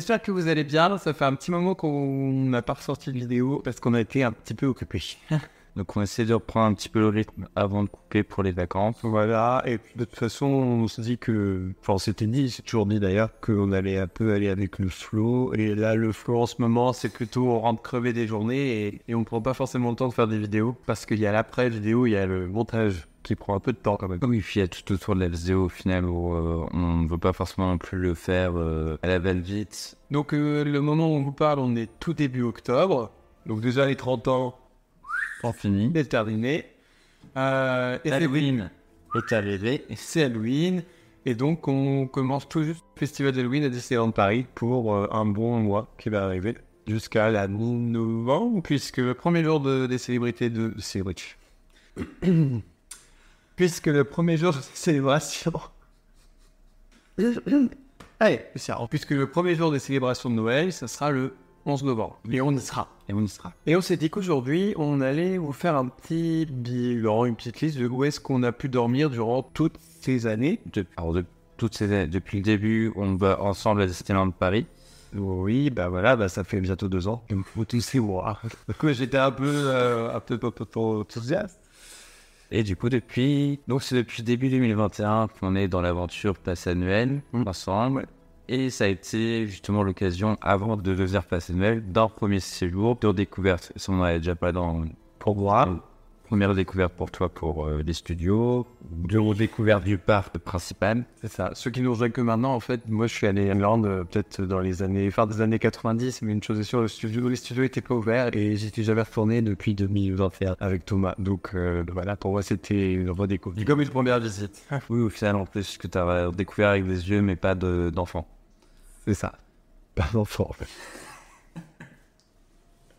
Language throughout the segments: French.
Salut Salut On espère que vous allez bien. Ça fait un petit moment qu'on n'a pas ressorti de vidéo parce qu'on a été un petit peu occupés. Donc on essaie de reprendre un petit peu le rythme avant de couper pour les vacances. Voilà, et de toute façon, on se dit que, enfin, on s'était dit, c'est toujours dit d'ailleurs, qu'on allait un peu aller avec le flow. Et là, le flow en ce moment, c'est plutôt on rentre crever des journées et, et on prend pas forcément le temps de faire des vidéos parce qu'il y a l'après-vidéo, il y a le montage qui prend un peu de temps quand même. Oui, puis il y a tout autour de la vidéo au final où euh, on ne veut pas forcément non plus le faire euh, à la belle vite. Donc, euh, le moment où on vous parle, on est tout début octobre. Donc, déjà, les 30 ans, Pas fini. c'est terminé. Euh, et Halloween est arrivé. c'est Halloween. Et donc, on commence tout juste le festival d'Halloween à Disneyland Paris pour un bon mois qui va arriver jusqu'à la mi-novembre, puisque le premier jour de- des célébrités de célébrités. puisque le premier jour des célébrations. Allez, c'est ça. Puisque le premier jour des célébrations de Noël, ça sera le 11 novembre. Et on y sera. Et on y sera. Et on s'est dit qu'aujourd'hui, on allait vous faire un petit bilan, une petite liste de où est-ce qu'on a pu dormir durant toutes ces années. De- alors, de- toutes ces, depuis le début, on va ensemble à Disneyland Paris. Oui, bah voilà, bah ça fait bientôt deux ans. Il me faut tous ces mois. Donc j'étais un peu, euh, un peu, un peu trop enthousiaste. Et du coup, depuis, donc c'est depuis début 2021 qu'on est dans l'aventure passe annuelle ensemble. Et ça a été justement l'occasion, avant de devenir passe annuel, d'un premier séjour de découverte. Ça, on en avait déjà parlé dans Pour moi, première découverte pour toi pour euh, les studios, de découverte du parc principal. c'est ça. Ceux qui nous rejoignent que maintenant, en fait, moi je suis allé à Irlande euh, peut-être dans les années, fin des années 90, mais une chose est sûre, le studio, les studios étaient pas ouverts et j'étais jamais retourné depuis 2021 avec Thomas. Donc euh, voilà, pour moi c'était une redécouverte. Comme une première visite. Oui, au final, en plus, que tu as découvert avec des yeux, mais pas de- d'enfants. C'est ça. Pas d'enfant.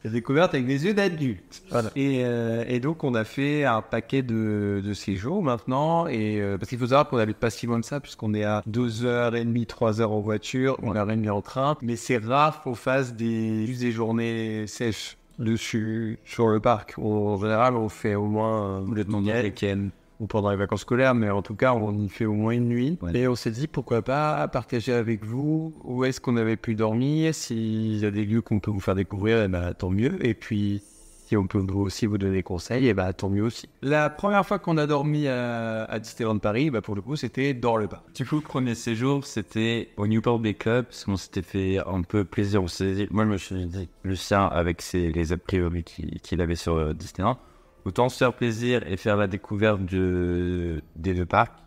J'ai découverte avec des yeux d'adulte. Et, euh, et donc, on a fait un paquet de, de séjours maintenant. Et, euh, parce qu'il faut savoir qu'on n'habite pas si loin de ça, puisqu'on est à 2h30, 3h en voiture, on a rien en train. Mais c'est rare qu'on fasse des, juste des journées sèches dessus, sur le parc. En général, on fait au moins euh, le week-end ou pendant les vacances scolaires, mais en tout cas, on y fait au moins une nuit. Ouais. Et on s'est dit, pourquoi pas partager avec vous où est-ce qu'on avait pu dormir, s'il y a des lieux qu'on peut vous faire découvrir, eh ben, tant mieux. Et puis, si on peut aussi vous donner des conseils, eh ben, tant mieux aussi. La première fois qu'on a dormi à, à Disneyland Paris, bah, pour le coup, c'était dans le parc. Du coup, le premier séjour, c'était au Newport Bay Club, parce qu'on s'était fait un peu plaisir. On s'est dit- moi, je me suis dit, Lucien, avec ses, les a priori qu'il qu'il avait sur euh, Disneyland, autant se faire plaisir et faire la découverte de, des deux parcs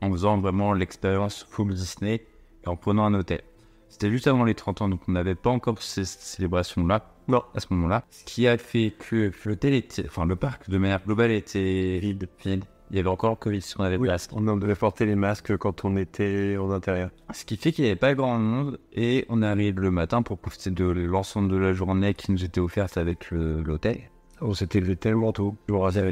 en faisant vraiment l'expérience full Disney et en prenant un hôtel. C'était juste avant les 30 ans, donc on n'avait pas encore ces célébrations-là Non. à ce moment-là. Ce qui a fait que l'hôtel était, enfin le parc de manière globale était vide. vide. Il y avait encore le Covid si on avait de place. On devait porter les masques quand on était en intérieur. Ce qui fait qu'il n'y avait pas grand monde et on arrive le matin pour profiter de l'ensemble de la journée qui nous était offerte avec l'hôtel. On s'était levé tellement tôt. Je vous rassure.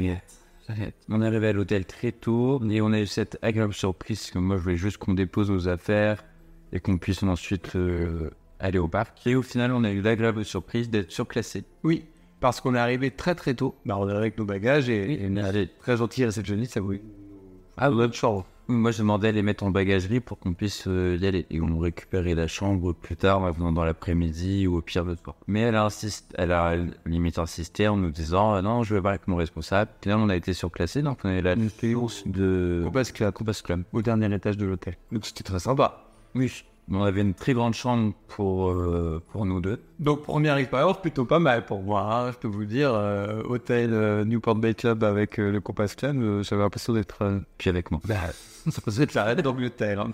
On est arrivé à l'hôtel très tôt et on a eu cette agréable surprise que moi je voulais juste qu'on dépose nos affaires et qu'on puisse ensuite euh, aller au parc. Et au final on a eu l'agréable surprise d'être surclassé. Oui, parce qu'on est arrivé très très tôt. Bah, on est arrivé avec nos bagages et, et on très gentil réceptionniste, ça voulait. Ah, notre chambre. Moi, je demandais à les mettre en bagagerie pour qu'on puisse euh, y aller. Et on récupérait la chambre plus tard, en venant dans l'après-midi ou au pire le soir. Mais elle a, insisté, elle a limite insisté en nous disant euh, Non, je vais voir avec mon responsable. Finalement, on a été surclassé, donc on est là de Club, Compass Club. au dernier étage de l'hôtel. Donc c'était très sympa. Oui, on avait une très grande chambre pour, euh, pour nous deux. Donc première expérience plutôt pas mal pour moi, hein, je peux vous dire. euh, hôtel euh, Newport Bay Club avec le Compass Club, j'avais l'impression d'être... Puis avec moi. bah, ça faisait être la d'Angleterre. hein.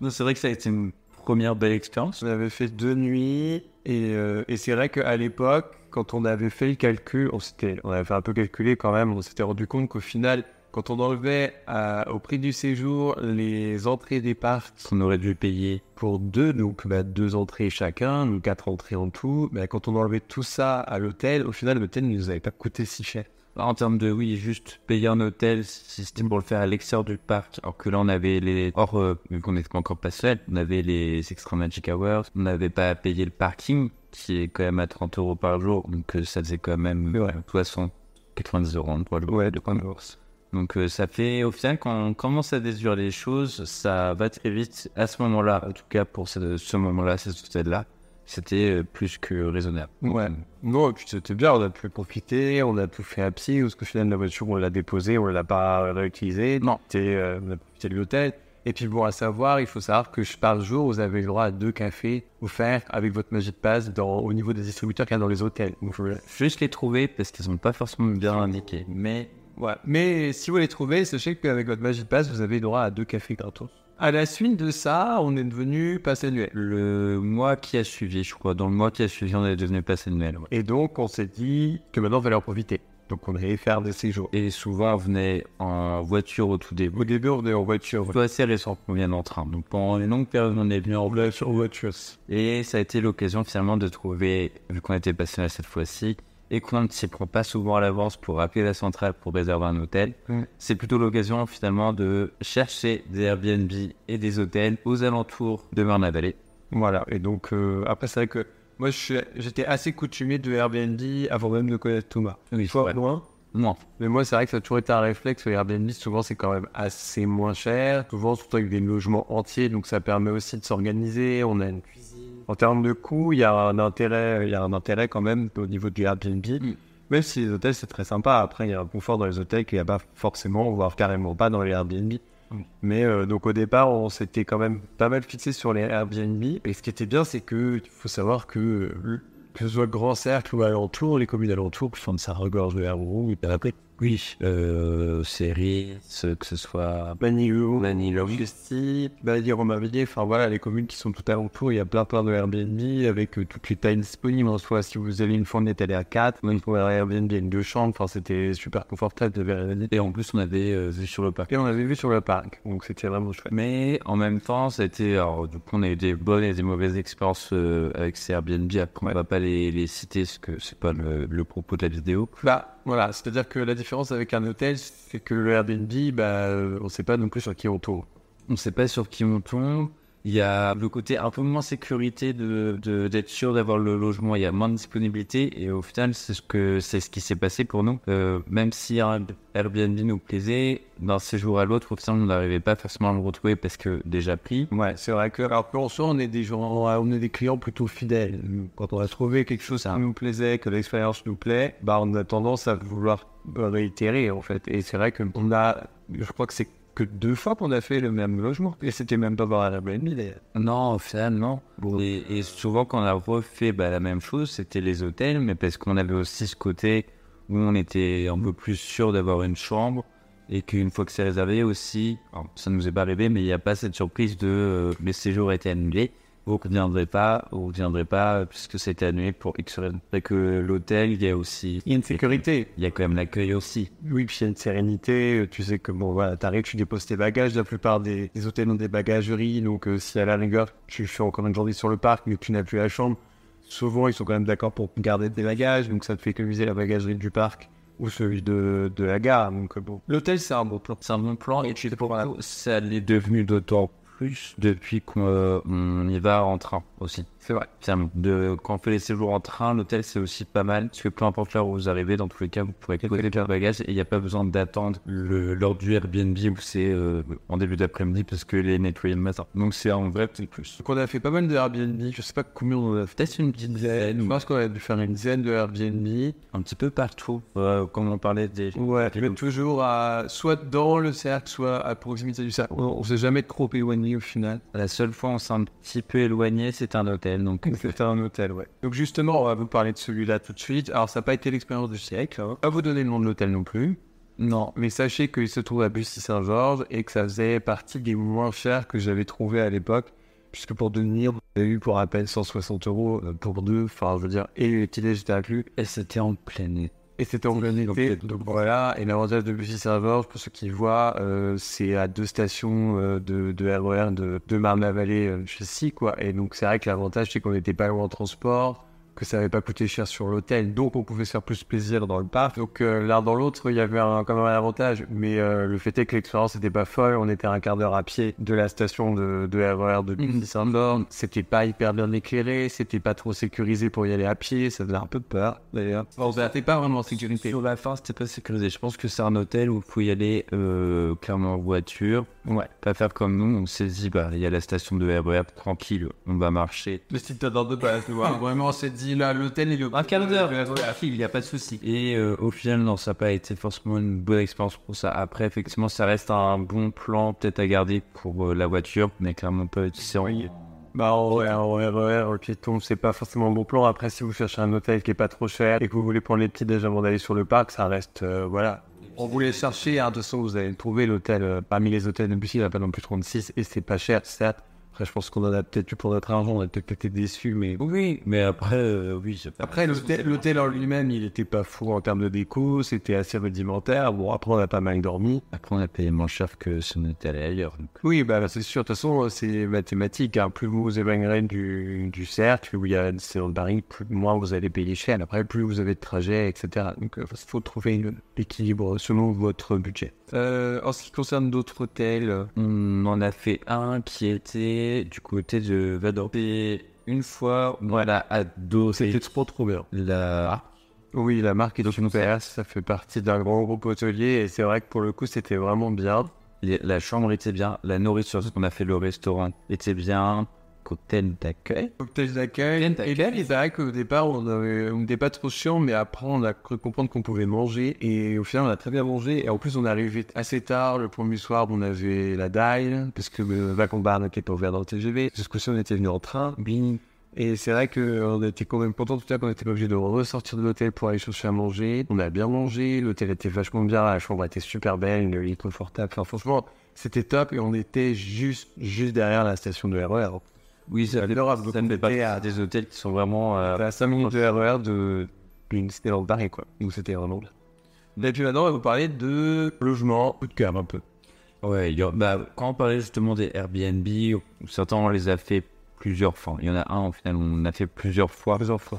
Non, C'est vrai que ça a été une première belle expérience. On avait fait deux nuits et, et c'est vrai qu'à l'époque, quand on avait fait le calcul, on, on avait fait un peu calculer quand même, on s'était rendu compte qu'au final, quand on enlevait à- au prix du séjour les entrées des parcs On aurait dû payer. pour deux, donc bah, deux entrées chacun, donc quatre entrées en tout, mais quand on enlevait tout ça à l'hôtel, au final, l'hôtel ne nous avait pas coûté si cher. En termes de, oui, juste payer un hôtel, si c'était pour le faire à l'extérieur du parc, alors que là, on avait les, or, euh, vu qu'on n'était pas encore pas seul, on avait les Extra Magic Hours, on n'avait pas à payer le parking, qui est quand même à 30 euros par jour, donc euh, ça faisait quand même Ouais. 60, 90 euros en trois jours. Ouais, de points de bourse. Donc euh, ça fait au final quand on commence à déduire les choses, ça va très vite. À ce moment-là, en tout cas pour ce, ce moment-là, cet hôtel-là, c'était euh, plus que raisonnable. Ouais. Non, et puis c'était bien, on a pu profiter, on a tout fait à pied, parce qu'au final, la voiture, on l'a déposée, on ne l'a pas réutilisée. Non. Euh, on a profité de l'hôtel. Et puis bon, à savoir, il faut savoir que par jour, vous avez le droit à deux cafés offerts avec votre magie de passe dans, au niveau des distributeurs qu'il y a dans les hôtels. Donc, voilà. Juste les trouver parce qu'ils sont pas forcément bien indiqués. Mais Ouais. Mais si vous les trouvez, sachez qu'avec votre magie de passe, vous avez droit à deux cafés gratos. À la suite de ça, on est devenu passe annuel. le mois qui a suivi, je crois, dans le mois qui a suivi, on est devenu passe annuel. ouais. Et donc, on s'est dit que maintenant, il fallait en profiter. Donc, on allait faire des séjours. Et souvent, on venait en voiture au tout début. Au début, on venait en voiture. C'est assez récent qu'on vienne en train. Donc pendant une longue période, on est venu en voiture. Et ça a été l'occasion finalement de trouver, vu qu'on était passionné cette fois-ci, et qu'on ne s'y prend pas souvent à l'avance pour appeler la centrale pour réserver un hôtel, c'est plutôt l'occasion finalement de chercher des Airbnb et des hôtels aux alentours de Marne-la-Vallée. Voilà, et donc euh, après, c'est vrai que moi, j'étais assez coutumé de Airbnb avant même de connaître Thomas. Oui, Toi, loin Non. Mais moi, c'est vrai que ça a toujours été un réflexe. Le Airbnb, souvent, c'est quand même assez moins cher. Souvent, surtout avec des logements entiers, donc ça permet aussi de s'organiser. On a une cuisine. En termes de coût, il y a un intérêt, il y a un intérêt quand même au niveau du Airbnb. Mm. Même si les hôtels, c'est très sympa. Après, il y a un confort dans les hôtels qu'il n'y a pas forcément, voire carrément pas dans les Airbnb. Mm. Mais euh, donc au départ, on s'était quand même pas mal fixé sur les Airbnb. Et ce qui était bien, c'est que faut savoir que euh, que ce soit Grand Cercle ou alentour, les communes alentours, enfin, ça regorge de Airbnb. Et après, Oui. Euh, séries, que ce soit Manilou, Manilou. Chesty, Bailly-Romainvilliers, enfin voilà, les communes qui sont tout alentour, il y a plein plein de Airbnb avec euh, toutes les tailles disponibles. En soi, si vous avez une fournette, elle est à 4, même pour Airbnb, il y a une deux chambres, enfin c'était super confortable de Airbnb. Et en plus, on avait euh, vu sur le parc. Et on avait vu sur le parc, donc c'était vraiment chouette. Mais en même temps, été. Alors, du coup, on a eu des bonnes et des mauvaises expériences euh, avec ces Airbnb. Après, on va pas les, les citer parce que c'est pas le, le propos de la vidéo. Bah voilà, c'est-à-dire que la différence avec un hôtel, c'est que le Airbnb, bah euh, on sait pas non plus sur qui on tourne. On sait pas sur qui on tombe. Il y a le côté un peu moins sécurité de de- d'être sûr d'avoir le logement. Il y a moins de disponibilité et au final, c'est ce que c'est ce qui s'est passé pour nous. Euh, même si un Airbnb nous plaisait, d'un séjour à l'autre, au final, on n'arrivait pas forcément à le retrouver parce que déjà pris. Ouais, c'est vrai que alors qu'en soi, on est des gens, on est des clients plutôt fidèles. Quand on a trouvé quelque chose qui nous plaisait, que l'expérience nous plaît, bah on a tendance à vouloir réitérer en fait. Et c'est vrai que on a, je crois que c'est que deux fois qu'on a fait le même logement. Et c'était même pas par un Airbnb d'ailleurs. Non, au final, non. Et, et souvent, quand on a refait bah, la même chose, c'était les hôtels, mais parce qu'on avait aussi ce côté où on était un peu plus sûr d'avoir une chambre et qu'une fois que c'est réservé aussi, ça nous est pas arrivé, mais il n'y a pas cette surprise de euh, les séjours étaient annulés. Vous ne reviendrez pas, vous ne reviendrez pas euh, puisque c'était annulé pour X raisons. Fait que l'hôtel, il y a aussi, Il y a une sécurité. il y a quand même l'accueil aussi. Oui, puis il y a une sérénité. Tu sais que bon, voilà, t'arrives, tu déposes tes bagages. La plupart des, des hôtels ont des bagageries. Donc, euh, si à la rigueur, tu fais encore une journée sur le parc, mais que tu n'as plus la chambre, souvent ils sont quand même d'accord pour garder tes bagages. Donc, ça te fait économiser la bagagerie du parc ou celui de, de la gare. Donc, euh, bon. L'hôtel, c'est un bon plan. C'est un bon plan et puis pour pour ça l'est devenu d'autant plus depuis qu'on euh, y va en train aussi. C'est vrai. De, quand on fait les séjours en train, l'hôtel c'est aussi pas mal parce que peu importe l'heure où vous arrivez, dans tous les cas, vous pourrez poser vos bagages et il n'y a pas besoin d'attendre l'heure du Airbnb où c'est euh, en début d'après-midi parce que les nettoyés le matin. Donc c'est un vrai petit plus. Donc, on a fait pas mal de Airbnb. Je sais pas combien on en a fait. Peut-être une petite dizaine Je pense qu'on a dû faire une dizaine de Airbnb. un petit peu partout, euh, comme on parlait des. Ouais, mais toujours à, soit dans le cercle, soit à proximité du cercle. On, on s'est jamais trop éloigné au final. La seule fois où on s'est un petit peu éloigné, c'était un hôtel. Donc C'était un hôtel, ouais. Donc justement, on va vous parler de celui-là tout de suite. Alors, ça n'a pas été l'expérience du siècle. Hein. Pas vous donner le nom de l'hôtel non plus. non, Mais sachez qu'il se trouve à Bussy-Saint-Georges et que ça faisait partie des moins chers que j'avais trouvé à l'époque. Puisque pour devenir, on avait eu pour à peine 160 euros euh, pour deux. Enfin, je veux dire, et le petit déj était inclus. et c'était en plein été. Et c'était en plein été. Donc voilà, et l'avantage de Bussy-Saint-Georges, pour ceux qui voient, euh, c'est à deux stations euh, de, de RER de, de Marne-la-Vallée euh, chez quoi. Et donc c'est vrai que l'avantage, c'est qu'on n'était pas loin en transport. Que ça avait pas coûté cher sur l'hôtel, donc on pouvait se faire plus plaisir dans le parc. Donc euh, l'un dans l'autre, il y avait un, quand même un avantage, mais euh, le fait est que l'expérience n'était pas folle. On était à un quart d'heure à pied de la station de, de RER de Mhm. Saint-Born. C'était pas hyper bien éclairé, c'était pas trop sécurisé pour y aller à pied, ça faisait un peu peur d'ailleurs. Bon, c'était pas vraiment en sécurité. Sur la fin, c'était pas sécurisé. Je pense que c'est un hôtel où il faut y aller euh, clairement en voiture. Ouais. Pas faire comme nous. On s'est dit, bah, il y a la station de RER, tranquille, on va marcher. Mais si t'as dans deux pas, tu vois. Vraiment, on s'est dit là, l'hôtel et le. Un quart d'heure, il n'y a pas de souci. Et euh, au final, non, ça n'a pas été forcément une bonne expérience pour ça. Après, effectivement, ça reste un bon plan peut-être à garder pour euh, la voiture, mais clairement pas en- Bah en vrai, en RER, le piéton, c'est pas forcément un bon plan. Après, si vous cherchez un hôtel qui est pas trop cher et que vous voulez prendre les petits déj avant d'aller sur le parc, ça reste, euh, voilà. On voulait chercher, hein, de vous allez trouver l'hôtel, euh, parmi les hôtels de Bussy, il n'y en a pas non plus 36 et c'est pas cher, certes. Après, je pense qu'on en a peut-être eu pour notre argent, on a peut-être été déçus, mais Oui, mais après, euh, oui. Après, l'hôtel, en lui-même, il était pas fou en termes de déco, c'était assez rudimentaire. Bon, après, on a pas mal dormi. Après, on a payé moins cher que si on était allé ailleurs. donc. Oui, bah, c'est sûr. De toute façon, c'est mathématique. hein. Plus vous vous éloignerez du, du cercle, où il y a c'est dans Paris, plus, moins vous allez payer cher. Après, plus vous avez de trajets, etc. Donc, il faut trouver une- l'équilibre selon votre budget. Euh, en ce qui concerne d'autres hôtels, euh, On en a fait un qui était du côté de Vador. Et une fois, voilà, adoré c'était trop trop bien. la... Oui, la marque est Donc, super. Ça fait partie d'un grand groupe hôtelier et c'est vrai que pour le coup, c'était vraiment bien. la chambre était bien, la nourriture, ce qu'on a fait le restaurant était bien, cocktail d'accueil. Cocktail d'accueil. Et là, c'est vrai qu'au départ, on n'était pas trop chiant, mais après, on a cru comprendre qu'on pouvait manger. Et au final, on a très bien mangé. Et en plus, on est arrivé assez tard. Le premier soir, on avait la Dial, parce que le Wagon Bar n'était pas ouvert dans le TGV. Ce coup-ci, on était venu en train. Et c'est vrai qu'on était quand même content tout à l'heure qu'on était pas obligé de ressortir de l'hôtel pour aller chercher à manger. On a bien mangé, l'hôtel était vachement bien, la chambre était super belle, le lit confortable. Enfin, franchement, c'était top et on était juste, juste derrière la station de RER. Oui, ça, adorable. ça me fait pas à- des hôtels qui sont vraiment... euh, à 5 minutes de RER de d'une cité dans le Paris, quoi. Donc c'était vraiment. Et puis maintenant, on va vous parler de logement, coup de cœur un peu. Ouais, a- bah, quand on parlait justement des Airbnb, certains on les a fait plusieurs fois. Il y en a un, au final, on a fait plusieurs fois. Plusieurs fois.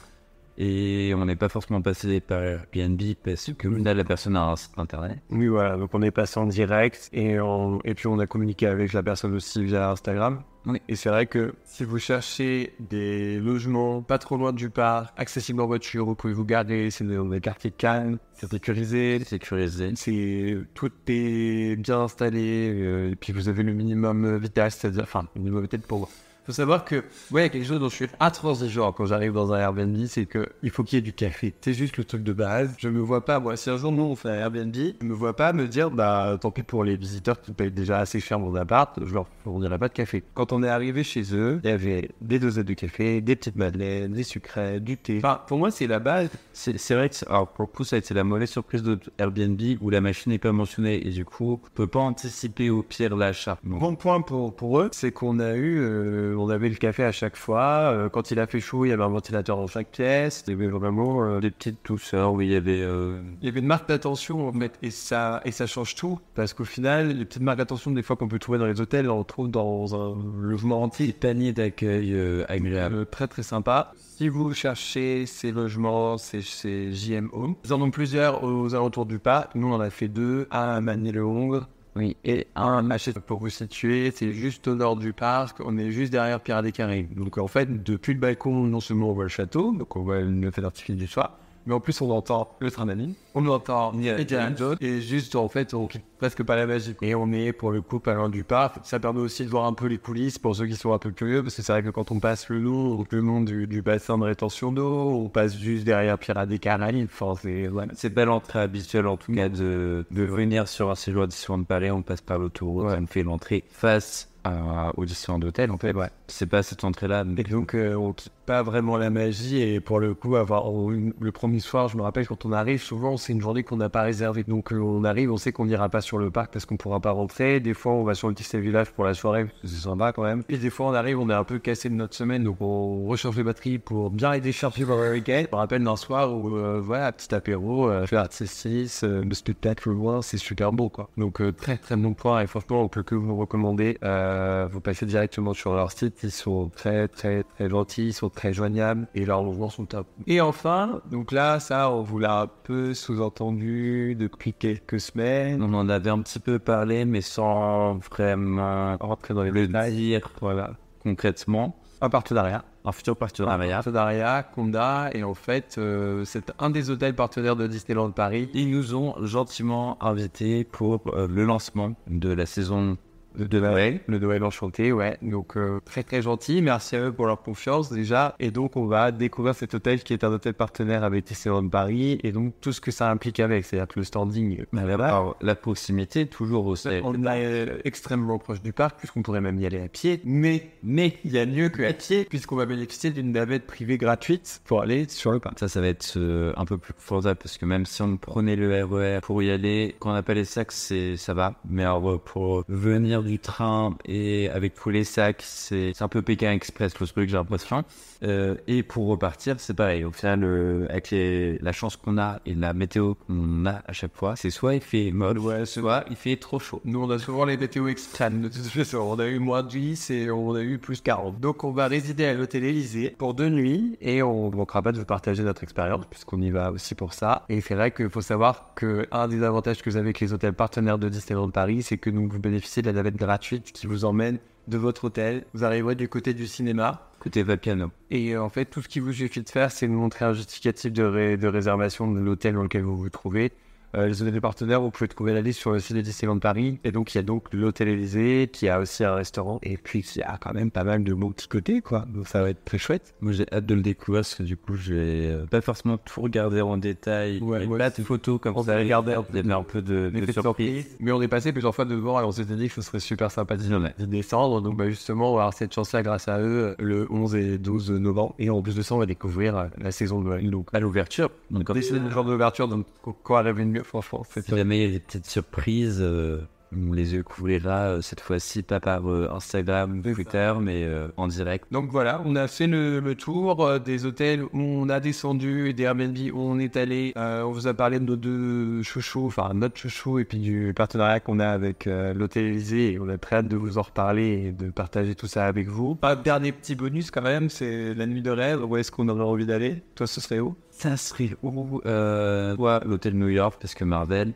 Et on n'est pas forcément passé par Airbnb parce que là, la personne a un site internet. Oui, voilà. Donc on est passé en direct et, on- et puis on a communiqué avec la personne aussi via Instagram. Oui. Et c'est vrai que si vous cherchez des logements pas trop loin du parc, accessibles en voiture, vous pouvez vous garer, c'est dans des quartiers calmes, c'est sécurisé, Sécurisé. c'est tout est bien installé, euh, et puis vous avez le minimum vitesse, c'est-à-dire, enfin, le minimum vitesse pour faut savoir que, ouais, il quelque chose dont je suis intransigeant quand j'arrive dans un Airbnb, c'est que il faut qu'il y ait du café. C'est juste le truc de base. Je me vois pas, moi, si un jour nous on fait un Airbnb, je me vois pas me dire, bah, tant pis pour les visiteurs qui payent déjà assez cher mon appart, je leur fournirai pas de café. Quand on est arrivé chez eux, il y avait des dosettes de café, des petites madeleines, des sucrets, du thé. Enfin, pour moi, c'est la base. C'est vrai que, alors pour le coup, ça a été la mauvaise surprise de Airbnb où la machine n'est pas mentionnée et du coup, on peut pas anticiper au pire l'achat. Bon point pour, pour eux, c'est qu'on a eu, euh, on avait le café à chaque fois. Euh, quand il a fait chaud, il y avait un ventilateur dans chaque pièce. Il y avait vraiment euh, des petites douceurs où il y avait. euh, Il y avait une marque d'attention en fait, et ça, et ça change tout. Parce qu'au final, les petites marques d'attention, des fois qu'on peut trouver dans les hôtels, on retrouve dans un logement entier. des paniers d'accueil euh, agréables. Euh, très très sympa. Si vous cherchez ces logements, c'est chez JM Home. Ils en ont plusieurs aux alentours du parc. Nous, on en a fait deux. Un à Manille-le-Hongre Oui, et un Hachette pour vous situer, c'est juste au nord du parc, on est juste derrière Pierre des Caraïbes. Donc en fait, depuis le balcon, non seulement on voit le château, donc on voit le feu d'artifice du soir, mais en plus on entend le train on entend Indiana Jones, et juste en fait on quitte presque pas la magie. Et on est pour le coup pas loin du parc, ça permet aussi de voir un peu les coulisses pour ceux qui sont un peu curieux, parce que c'est vrai que quand on passe le long, le long du, du bassin de rétention d'eau, on passe juste derrière Pierre des Caraïbes, enfin c'est... voilà. c'est pas l'entrée habituelle en tout cas de, de venir sur un séjour à Disneyland Palais, on passe par l'autoroute, Ouais. on fait l'entrée face à, au Disneyland Hotel en fait. Ouais. C'est pas cette entrée-là, mais Et donc, euh, on quitte pas vraiment la magie. Et pour le coup, avoir une- le premier soir, je me rappelle quand on arrive, souvent c'est une journée qu'on n'a pas réservée. Donc, euh, on arrive, on sait qu'on n'ira pas sur le parc parce qu'on pourra pas rentrer. Des fois, on va sur le Disney Village pour la soirée c'est sympa quand même. Et des fois, on arrive, on est un peu cassé de notre semaine, donc on recharge les batteries pour bien les décharger pour le week-end. Je me rappelle d'un soir où, euh, voilà, petit apéro, euh, faire C6, euh, le spectacle loin, c'est super beau quoi. Donc, euh, très très bon point. Et franchement, on peut que vous recommander. Euh, euh, vous passez directement sur leur site. Ils sont très, très, très gentils, ils sont très joignables et leurs logements sont top. Et enfin, donc là, ça, on vous l'a un peu sous-entendu depuis quelques semaines. On en avait un petit peu parlé, mais sans vraiment Rentrer dans les le dire Voilà. concrètement. Un partenariat. Un futur Un partenariat. partenariat qu'on a. Et en fait, euh, c'est un des hôtels partenaires de Disneyland Paris. Ils nous ont gentiment invités pour euh, le lancement de la saison de Noël. Le Noël enchanté, ouais. Donc euh, très très gentil. Merci à eux pour leur confiance déjà. Et donc on va découvrir cet hôtel qui est un hôtel partenaire avec Disneyland Paris et donc tout ce que ça implique avec, c'est-à-dire que le standing. Mais là-bas, alors, la proximité, toujours au. On est euh, extrêmement proche du parc puisqu'on pourrait même y aller à pied. Mais mais il y a mieux que à pied puisqu'on va bénéficier d'une navette privée gratuite pour aller sur le parc. Ça, ça va être euh, un peu plus confortable parce que même si on prenait le RER pour y aller, quand on pas les sacs, c'est ça va. Mais alors, euh, pour venir du train et avec tous les sacs, c'est un peu Pékin Express le truc, j'ai l'impression. Euh, et pour repartir, c'est pareil. Au final, euh, avec les- la chance qu'on a et la météo qu'on a à chaque fois, c'est soit il fait molle, Ouais, soit il fait trop chaud. Nous, on a souvent les météos extrêmes de toute façon. On a eu moins de 10 et on a eu plus 40. Donc, on va résider à l'hôtel Élysée pour deux nuits et on ne manquera pas de vous partager notre expérience puisqu'on y va aussi pour ça. Et c'est vrai qu'il faut savoir que un des avantages que vous avez avec les hôtels partenaires de Disneyland Paris, c'est que nous, vous bénéficiez de la navette gratuite qui vous emmène de votre hôtel. Vous arriverez du côté du cinéma. Côté Vapiano. Et euh, en fait, tout ce qu'il vous suffit de faire, c'est de montrer un justificatif de, ré- de réservation de l'hôtel dans lequel vous vous trouvez. Euh, les hôtels partenaires, vous pouvez trouver la liste sur le site de Disneyland Paris. Et donc, il y a donc l'hôtel Élysée, qui a aussi un restaurant. Et puis, il y a quand même pas mal de beaux petits côtés, quoi. Donc, ça va être très chouette. Moi, j'ai hâte de le découvrir parce que du coup, je vais euh, pas forcément tout regarder en détail. Ouais, a ouais, pas de photos comme on ça. va regarder Il y avait un peu de, de de surprise. Mais on est passé plusieurs fois devant et on s'était dit que ce serait super sympathique d'y descendre. Donc, bah, justement, on va avoir cette chance-là grâce à eux le 11 et 12 novembre. Et en plus de ça, on va découvrir euh, la saison de Noël. Donc, À l'ouverture. Donc, quand des le genre d'ouverture, donc quoi rêver franchement. C'est si jamais il y a des petites surprises, euh, on les découvrira euh, cette fois-ci pas par euh, Instagram, Twitter, mais euh, en direct. Donc voilà, on a fait le, le tour des hôtels où on a descendu et des Airbnb où on est allé. On vous a parlé de nos deux chouchous, enfin notre chouchou et puis du partenariat qu'on a avec l'hôtel Élysée. Et on a très hâte de vous en reparler et de partager tout ça avec vous. Un dernier petit bonus quand même, c'est la nuit de rêve. Où est-ce qu'on aurait envie d'aller? Toi, ce serait où? Serait où euh, Soit l'hôtel New York, parce que Marvel,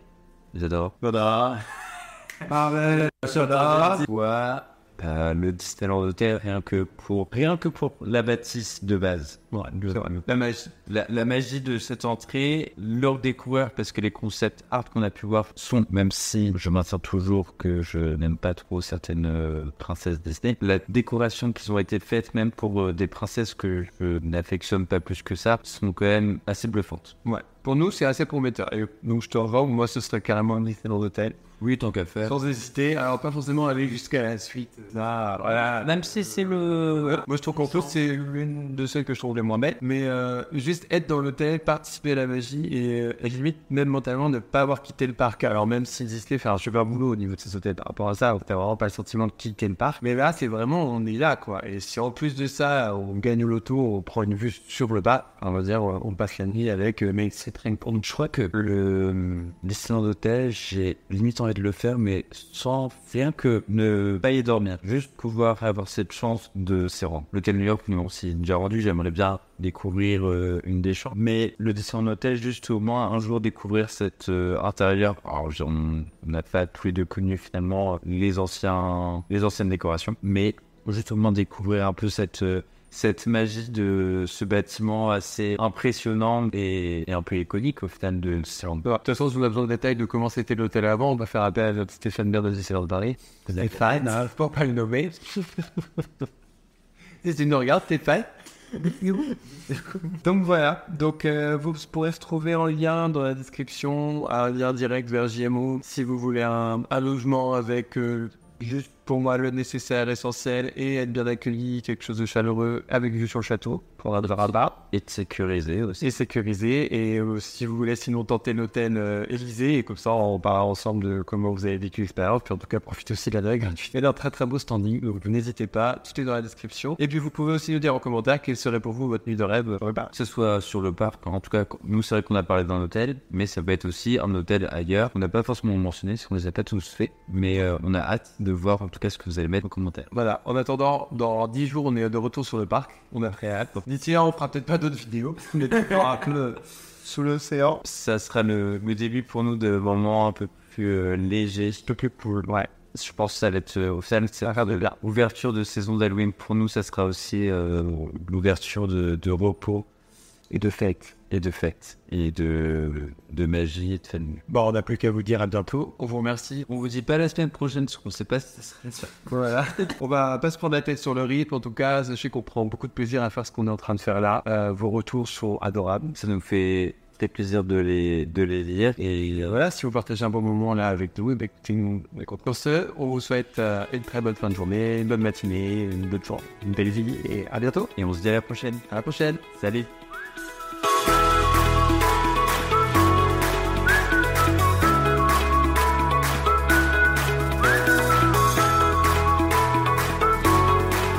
j'adore. Marvel, Soit euh, le Disneyland Hotel, rien que pour, rien que pour la bâtisse de base. Ouais. La magie. La, la magie de cette entrée, leur découvert parce que les concepts art qu'on a pu voir sont, même si je maintiens toujours que je n'aime pas trop certaines euh, princesses Disney, la décoration qui ont été faites même pour euh, des princesses que je n'affectionne pas plus que ça, sont quand même assez bluffantes. Ouais. Pour nous, c'est assez prometteur. Et donc je te revends, moi, ce serait carrément un Disneyland Hotel. Oui, tant qu'à faire. Sans hésiter. Alors, pas forcément aller jusqu'à la suite. Là, voilà. Même si c'est le... Moi, je trouve qu'en plus, c'est l'une de celles que je trouve les moins bêtes. Mais euh, juste être dans l'hôtel, participer à la magie et, euh, et limite, même mentalement, ne pas avoir quitté le parc. Alors, même si Disney fait un super boulot au niveau de ces hôtels par rapport à ça, t'as vraiment pas le sentiment de quitter le parc. Mais là, c'est vraiment, on est là, quoi. Et si en plus de ça, on gagne au loto, on prend une vue sur le bas, on va dire, on passe la nuit avec euh, mais c'est très pour Je crois que le Disneyland Hotel, j'ai limite envie de le faire, mais sans rien que ne pas y dormir. Juste pouvoir avoir cette chance de s'y rendre. L'hôtel New York, nous on s'y est déjà rendu, j'aimerais bien découvrir euh, une des chambres. Mais le Disneyland Hotel, juste au moins un jour découvrir cet euh, intérieur. Alors, on n'a pas tous les deux connu finalement les, anciens, les anciennes décorations, mais juste au moins découvrir un peu cette... cette magie de ce bâtiment assez impressionnant et, et un peu iconique au final de Disneyland. De toute façon, si vous avez besoin de détails de comment c'était l'hôtel avant, on va faire appel à notre Stéphane Baird de Disneyland Paris. Stéphane, hein, faut pas le nommer. si tu nous regardes, Stéphane. Donc voilà, donc euh, vous pourrez se trouver en lien dans la description, un lien direct vers JMO si vous voulez un, un logement avec euh, juste pour moi le nécessaire, essentiel et être bien accueilli, quelque chose de chaleureux avec vue sur le château pour un rabat Et de sécuriser aussi. et sécurisé. Et euh, si vous voulez sinon tenter l'hôtel euh, Élysée, et comme ça on parlera ensemble de comment vous avez vécu l'expérience, puis en tout cas profitez aussi de la gratuite. Il y a un très très beau standing, donc n'hésitez pas, tout est dans la description. Et puis vous pouvez aussi nous dire en commentaire quelle serait pour vous votre nuit de rêve. euh, repas. Que ce soit sur le parc, en tout cas, nous c'est vrai qu'on a parlé d'un hôtel, mais ça peut être aussi un hôtel ailleurs. On n'a pas forcément mentionné, parce qu'on les a pas tous fait, mais euh, on a hâte de voir tout cas ce que vous allez mettre en commentaire. Voilà, en attendant, dans 10 jours, on est de retour sur le parc. On a très hâte. D'ici là, on fera peut-être pas d'autres vidéos. Mais un peu sous l'océan. Ça sera le, le début pour nous de moments un peu plus euh, légers. Un peu plus cool, ouais. Je pense que ça va être euh, au final, c'est l'ouverture de saison d'Halloween pour nous, ça sera aussi euh, l'ouverture de, de repos Et de fête. et de fête et de, de magie et de famille. Bon, on n'a plus qu'à vous dire à bientôt. On vous remercie. On vous dit pas la semaine prochaine parce qu'on sait pas si ça serait ça. Voilà. on va pas se prendre la tête sur le rythme. En tout cas, sachez qu'on prend beaucoup de plaisir à faire ce qu'on est en train de faire là. Euh, vos retours sont adorables. Ça nous fait très plaisir de les, de les lire. Et voilà, si vous partagez un bon moment là avec nous, eh bien, écoutez, nous, on est contents. Pour ce, on vous souhaite euh, une très bonne fin de journée, une bonne matinée, une bonne journée, une belle vie et à bientôt. Et on se dit à la prochaine. À la prochaine. Salut